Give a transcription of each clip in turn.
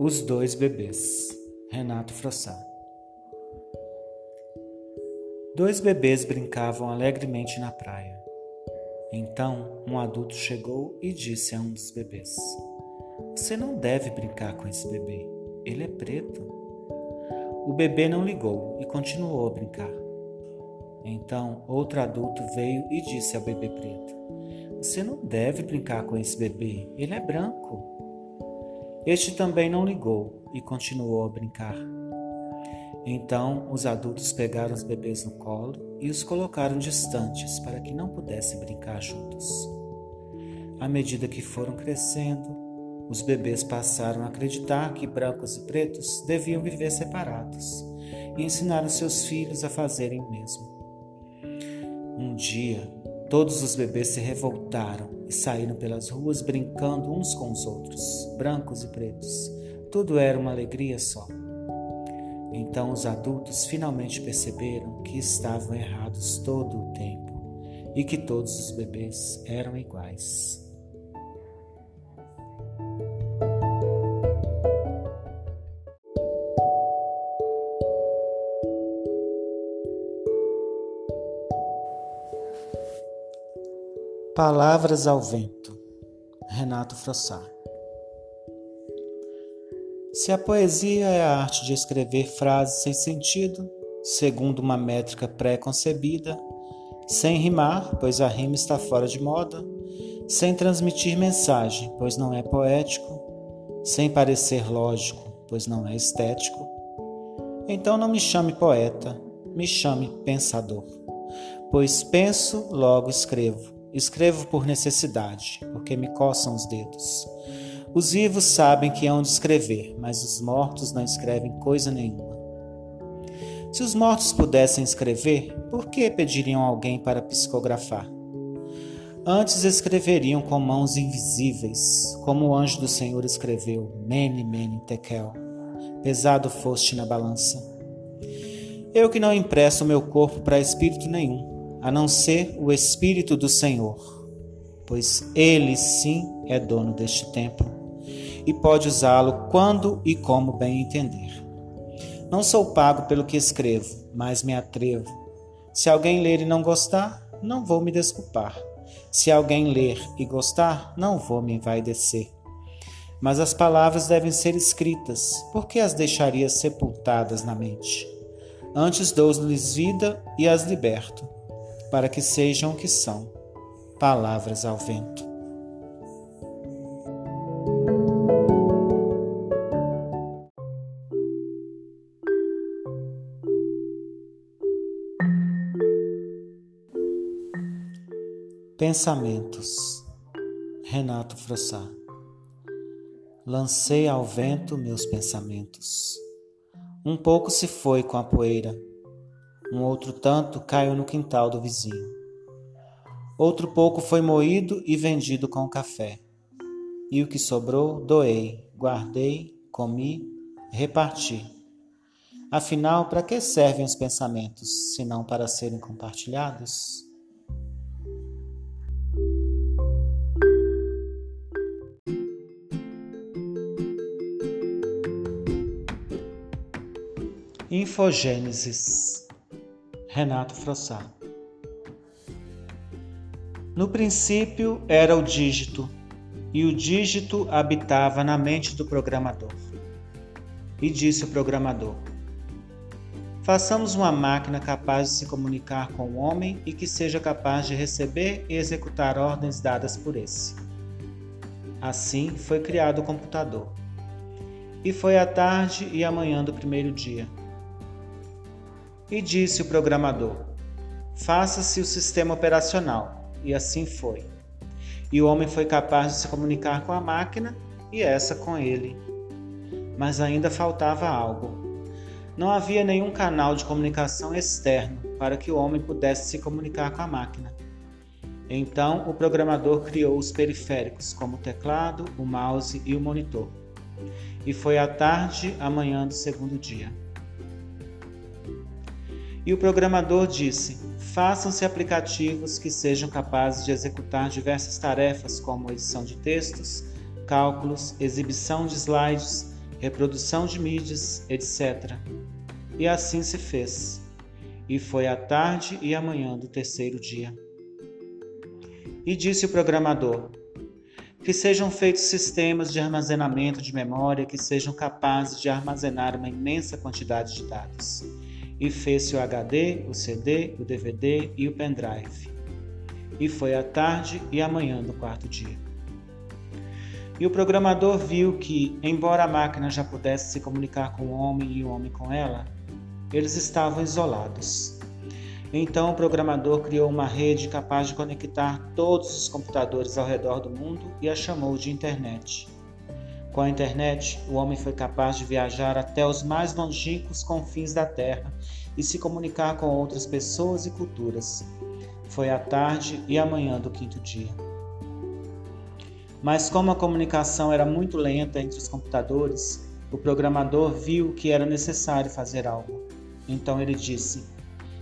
Os dois bebês. Renato Frossá. Dois bebês brincavam alegremente na praia. Então, um adulto chegou e disse a um dos bebês: Você não deve brincar com esse bebê. Ele é preto. O bebê não ligou e continuou a brincar. Então, outro adulto veio e disse ao bebê preto: Você não deve brincar com esse bebê. Ele é branco. Este também não ligou e continuou a brincar. Então os adultos pegaram os bebês no colo e os colocaram distantes para que não pudessem brincar juntos. À medida que foram crescendo, os bebês passaram a acreditar que brancos e pretos deviam viver separados e ensinaram seus filhos a fazerem o mesmo. Um dia, todos os bebês se revoltaram e saíram pelas ruas brincando uns com os outros, brancos e pretos. Tudo era uma alegria só. Então os adultos finalmente perceberam que estavam errados todo o tempo e que todos os bebês eram iguais. Palavras ao vento. Renato Frossá. Se a poesia é a arte de escrever frases sem sentido, segundo uma métrica pré-concebida, sem rimar, pois a rima está fora de moda, sem transmitir mensagem, pois não é poético, sem parecer lógico, pois não é estético, então não me chame poeta, me chame pensador, pois penso, logo escrevo Escrevo por necessidade, porque me coçam os dedos. Os vivos sabem que hão de escrever, mas os mortos não escrevem coisa nenhuma. Se os mortos pudessem escrever, por que pediriam alguém para psicografar? Antes escreveriam com mãos invisíveis, como o anjo do Senhor escreveu, Mene, Mene, Tekel. Pesado foste na balança. Eu que não empresto meu corpo para espírito nenhum, a não ser o Espírito do Senhor, pois Ele sim é dono deste templo e pode usá-lo quando e como bem entender. Não sou pago pelo que escrevo, mas me atrevo. Se alguém ler e não gostar, não vou me desculpar. Se alguém ler e gostar, não vou me envaidecer. Mas as palavras devem ser escritas, porque as deixaria sepultadas na mente. Antes dou-lhes vida e as liberto para que sejam o que são palavras ao vento. Pensamentos Renato Frossá Lancei ao vento meus pensamentos. Um pouco se foi com a poeira, um outro tanto caiu no quintal do vizinho. Outro pouco foi moído e vendido com café. E o que sobrou, doei, guardei, comi, reparti. Afinal, para que servem os pensamentos, se não para serem compartilhados? Infogênesis Renato Frossá. No princípio era o dígito, e o dígito habitava na mente do programador. E disse o programador: Façamos uma máquina capaz de se comunicar com o homem e que seja capaz de receber e executar ordens dadas por esse. Assim foi criado o computador. E foi a tarde e a manhã do primeiro dia. E disse o programador: Faça-se o sistema operacional. E assim foi. E o homem foi capaz de se comunicar com a máquina e essa com ele. Mas ainda faltava algo. Não havia nenhum canal de comunicação externo para que o homem pudesse se comunicar com a máquina. Então o programador criou os periféricos, como o teclado, o mouse e o monitor. E foi à tarde, amanhã do segundo dia. E o programador disse: façam-se aplicativos que sejam capazes de executar diversas tarefas, como edição de textos, cálculos, exibição de slides, reprodução de mídias, etc. E assim se fez. E foi a tarde e a manhã do terceiro dia. E disse o programador: Que sejam feitos sistemas de armazenamento de memória que sejam capazes de armazenar uma imensa quantidade de dados. E fez-se o HD, o CD, o DVD e o pendrive. E foi a tarde e a manhã do quarto dia. E o programador viu que, embora a máquina já pudesse se comunicar com o homem e o homem com ela, eles estavam isolados. Então o programador criou uma rede capaz de conectar todos os computadores ao redor do mundo e a chamou de internet. Com a internet, o homem foi capaz de viajar até os mais longínquos confins da Terra e se comunicar com outras pessoas e culturas. Foi a tarde e a manhã do quinto dia. Mas como a comunicação era muito lenta entre os computadores, o programador viu que era necessário fazer algo. Então ele disse: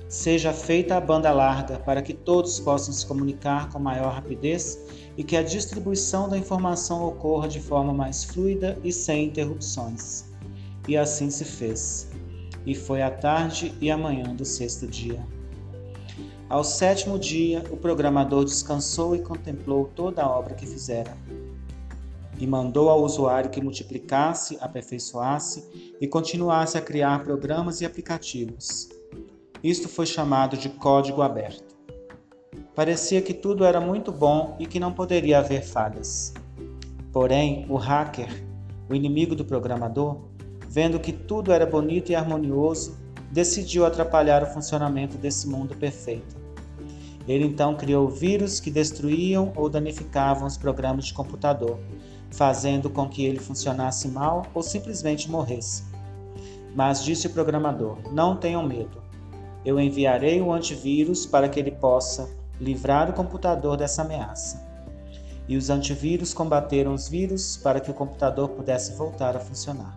Seja feita a banda larga para que todos possam se comunicar com maior rapidez e que a distribuição da informação ocorra de forma mais fluida e sem interrupções. E assim se fez. E foi a tarde e a manhã do sexto dia. Ao sétimo dia, o programador descansou e contemplou toda a obra que fizera. E mandou ao usuário que multiplicasse, aperfeiçoasse e continuasse a criar programas e aplicativos. Isto foi chamado de código aberto. Parecia que tudo era muito bom e que não poderia haver falhas. Porém, o hacker, o inimigo do programador, vendo que tudo era bonito e harmonioso, decidiu atrapalhar o funcionamento desse mundo perfeito. Ele então criou vírus que destruíam ou danificavam os programas de computador, fazendo com que ele funcionasse mal ou simplesmente morresse. Mas disse o programador: Não tenham medo. Eu enviarei o antivírus para que ele possa livrar o computador dessa ameaça. E os antivírus combateram os vírus para que o computador pudesse voltar a funcionar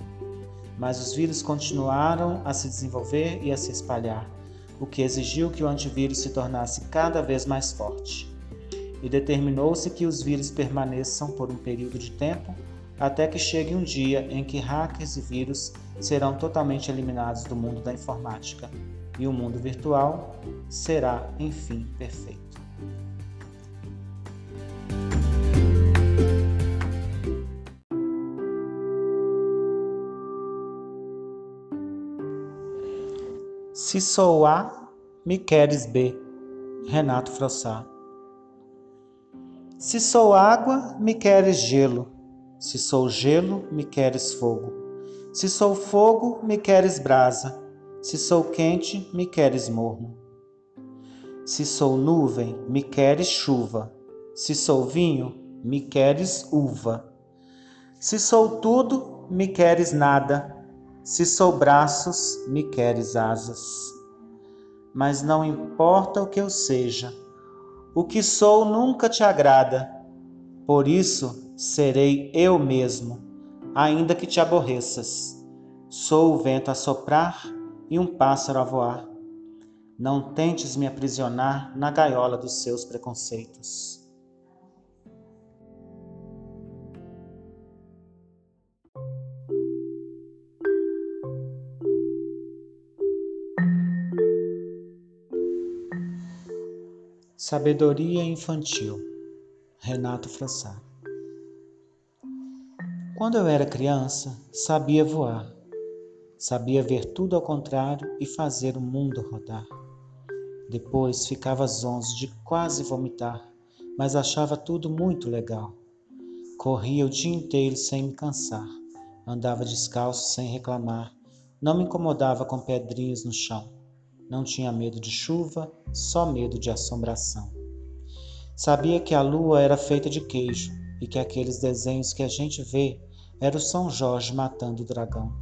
mas os vírus continuaram a se desenvolver e a se espalhar, o que exigiu que o antivírus se tornasse cada vez mais forte. E determinou-se que os vírus permaneçam por um período de tempo até que chegue um dia em que hackers e vírus serão totalmente eliminados do mundo da informática e o mundo virtual será, enfim, perfeito. Se sou A, me queres B. Renato Frossá. Se sou água, me queres gelo. Se sou gelo, me queres fogo. Se sou fogo, me queres brasa. Se sou quente, me queres morno. Se sou nuvem, me queres chuva. Se sou vinho, me queres uva. Se sou tudo, me queres nada. Se sou braços, me queres asas. Mas não importa o que eu seja, o que sou nunca te agrada. Por isso serei eu mesmo, ainda que te aborreças. Sou o vento a soprar e um pássaro a voar. Não tentes me aprisionar na gaiola dos seus preconceitos. Sabedoria Infantil Renato Frassá Quando eu era criança, sabia voar, sabia ver tudo ao contrário e fazer o mundo rodar. Depois ficava zonzo de quase vomitar, mas achava tudo muito legal. Corria o dia inteiro sem me cansar, andava descalço sem reclamar, não me incomodava com pedrinhas no chão não tinha medo de chuva, só medo de assombração. Sabia que a lua era feita de queijo e que aqueles desenhos que a gente vê era o São Jorge matando o dragão.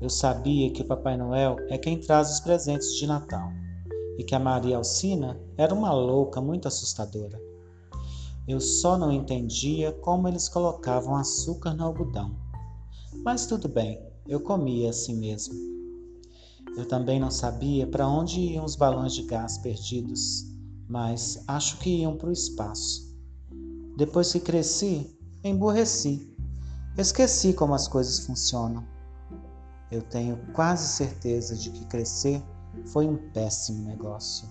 Eu sabia que o Papai Noel é quem traz os presentes de Natal e que a Maria Alcina era uma louca muito assustadora. Eu só não entendia como eles colocavam açúcar no algodão. Mas tudo bem, eu comia assim mesmo. Eu também não sabia para onde iam os balões de gás perdidos, mas acho que iam para o espaço. Depois que cresci, emburreci Esqueci como as coisas funcionam. Eu tenho quase certeza de que crescer foi um péssimo negócio.